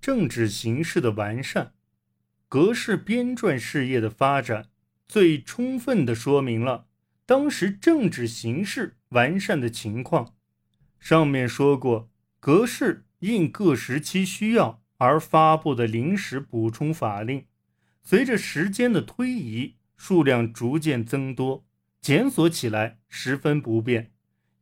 政治形势的完善。格式编撰事业的发展，最充分地说明了当时政治形势完善的情况。上面说过，格式因各时期需要而发布的临时补充法令，随着时间的推移，数量逐渐增多，检索起来十分不便，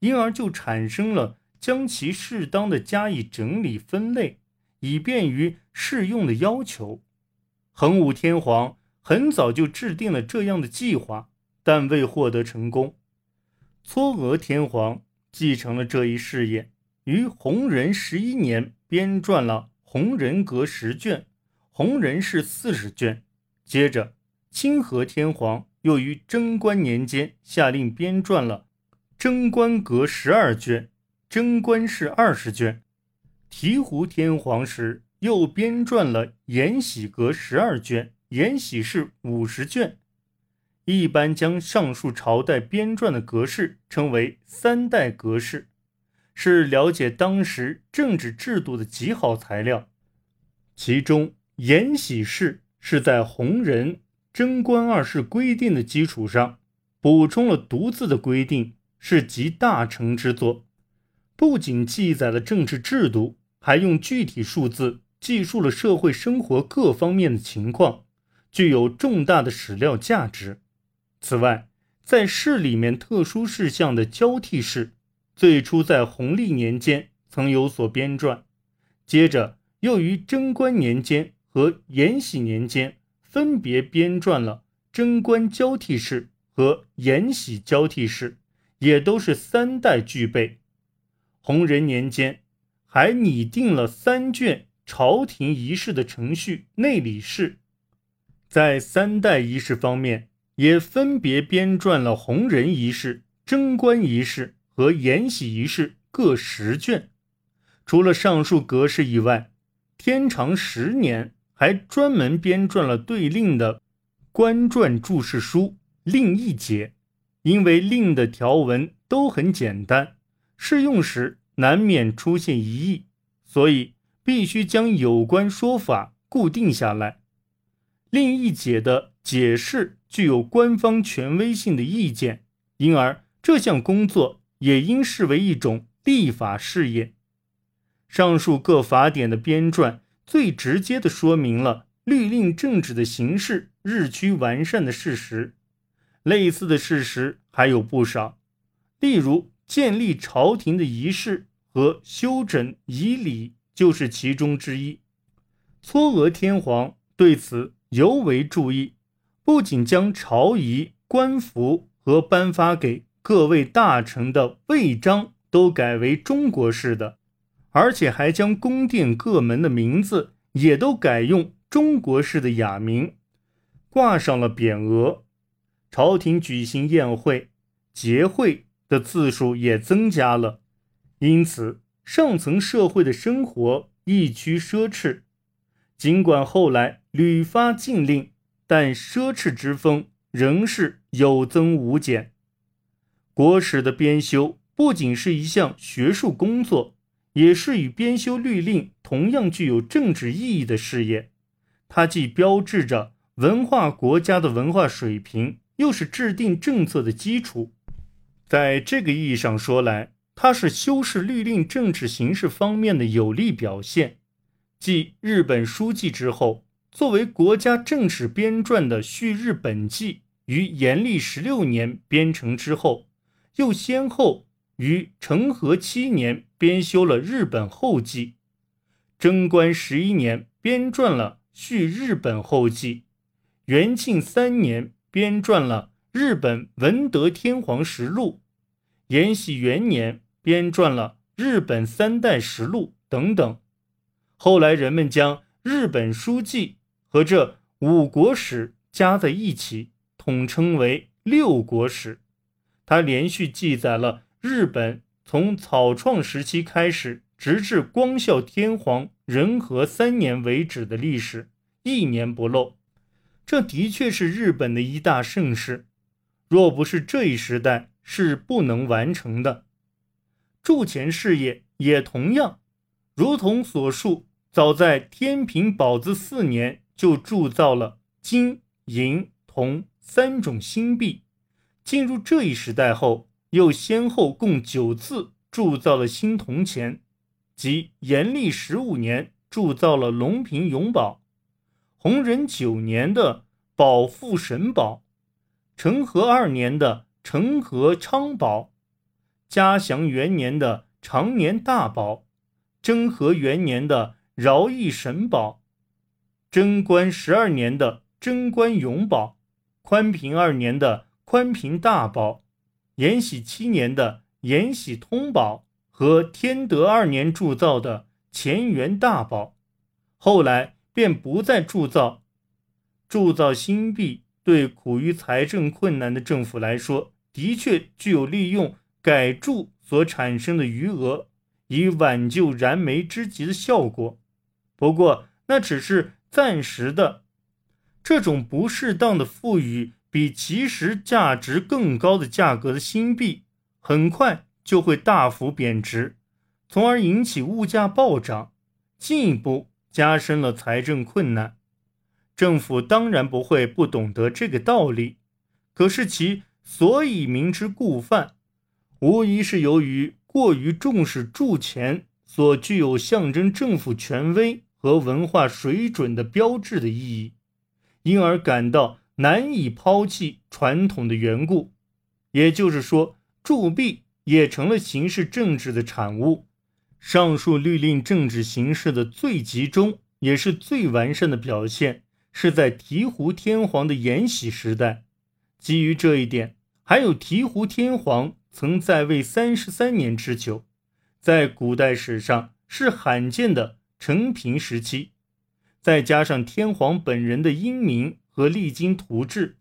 因而就产生了将其适当的加以整理分类，以便于适用的要求。桓武天皇很早就制定了这样的计划，但未获得成功。嵯峨天皇继承了这一事业，于弘仁十一年编撰了《弘仁阁》十卷，《弘仁氏》四十卷。接着，清和天皇又于贞观年间下令编撰了《贞观阁》十二卷，《贞观氏》二十卷。醍醐天皇时。又编撰了《延禧阁》十二卷，《延禧氏》五十卷。一般将上述朝代编撰的格式称为“三代格式”，是了解当时政治制度的极好材料。其中，《延禧氏》是在弘仁、贞观二世规定的基础上，补充了独自的规定，是集大成之作。不仅记载了政治制度，还用具体数字。记述了社会生活各方面的情况，具有重大的史料价值。此外，在市里面特殊事项的交替式，最初在弘历年间曾有所编撰，接着又于贞观年间和延禧年间分别编撰了贞观交替式和延禧交替式，也都是三代具备。弘仁年间还拟定了三卷。朝廷仪式的程序内礼事，在三代仪式方面，也分别编撰了弘仁仪式、贞观仪式和延禧仪式各十卷。除了上述格式以外，天长十年还专门编撰了对令的官传注释书《令一节》，因为令的条文都很简单，适用时难免出现疑义，所以。必须将有关说法固定下来。另一解的解释具有官方权威性的意见，因而这项工作也应视为一种立法事业。上述各法典的编撰，最直接地说明了律令政治的形式日趋完善的事实。类似的事实还有不少，例如建立朝廷的仪式和修整仪礼。就是其中之一。嵯峨天皇对此尤为注意，不仅将朝仪、官服和颁发给各位大臣的位章都改为中国式的，而且还将宫殿各门的名字也都改用中国式的雅名，挂上了匾额。朝廷举行宴会、节会的次数也增加了，因此。上层社会的生活愈趋奢侈，尽管后来屡发禁令，但奢侈之风仍是有增无减。国史的编修不仅是一项学术工作，也是与编修律令同样具有政治意义的事业。它既标志着文化国家的文化水平，又是制定政策的基础。在这个意义上说来，它是修饰律令政治形势方面的有力表现。继日本书记之后，作为国家正史编撰的《续日本纪》于延历十六年编成之后，又先后于成和七年编修了《日本后记》，贞观十一年编撰了《续日本后记》，元庆三年编撰了《日本文德天皇实录》，延禧元年。编撰了《日本三代实录》等等，后来人们将日本书记和这五国史加在一起，统称为六国史。它连续记载了日本从草创时期开始，直至光孝天皇仁和三年为止的历史，一年不漏。这的确是日本的一大盛事，若不是这一时代，是不能完成的。铸钱事业也同样，如同所述，早在天平宝字四年就铸造了金、银、铜三种新币。进入这一时代后，又先后共九次铸造了新铜钱，即延历十五年铸造了龙平永宝，弘仁九年的宝富神宝，成和二年的成和昌宝，嘉祥元年的长年大宝，征和元年的饶益神宝，贞观十二年的贞观永宝，宽平二年的宽平大宝。延禧七年的延禧通宝和天德二年铸造的乾元大宝，后来便不再铸造。铸造新币对苦于财政困难的政府来说，的确具有利用改铸所产生的余额，以挽救燃眉之急的效果。不过，那只是暂时的。这种不适当的赋予。比其实价值更高的价格的新币，很快就会大幅贬值，从而引起物价暴涨，进一步加深了财政困难。政府当然不会不懂得这个道理，可是其所以明知故犯，无疑是由于过于重视铸钱所具有象征政府权威和文化水准的标志的意义，因而感到。难以抛弃传统的缘故，也就是说，铸币也成了形式政治的产物。上述律令政治形式的最集中也是最完善的表现，是在醍醐天皇的延禧时代。基于这一点，还有醍醐天皇曾在位三十三年之久，在古代史上是罕见的承平时期，再加上天皇本人的英明。和励精图治，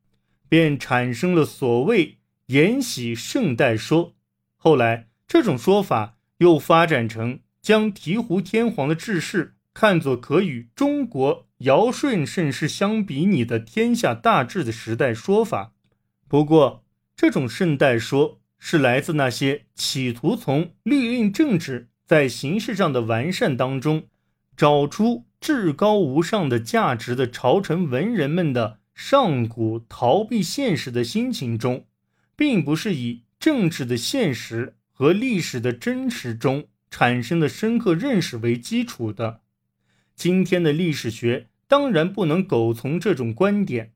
便产生了所谓“延禧圣代说”。后来，这种说法又发展成将醍醐天皇的治世看作可与中国尧舜盛世相比拟的天下大治的时代说法。不过，这种圣代说是来自那些企图从律令政治在形式上的完善当中找出。至高无上的价值的朝臣文人们的上古逃避现实的心情中，并不是以政治的现实和历史的真实中产生的深刻认识为基础的。今天的历史学当然不能苟从这种观点。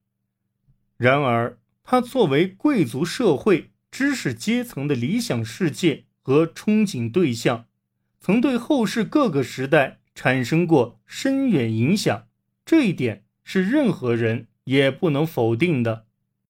然而，它作为贵族社会知识阶层的理想世界和憧憬对象，曾对后世各个时代。产生过深远影响，这一点是任何人也不能否定的。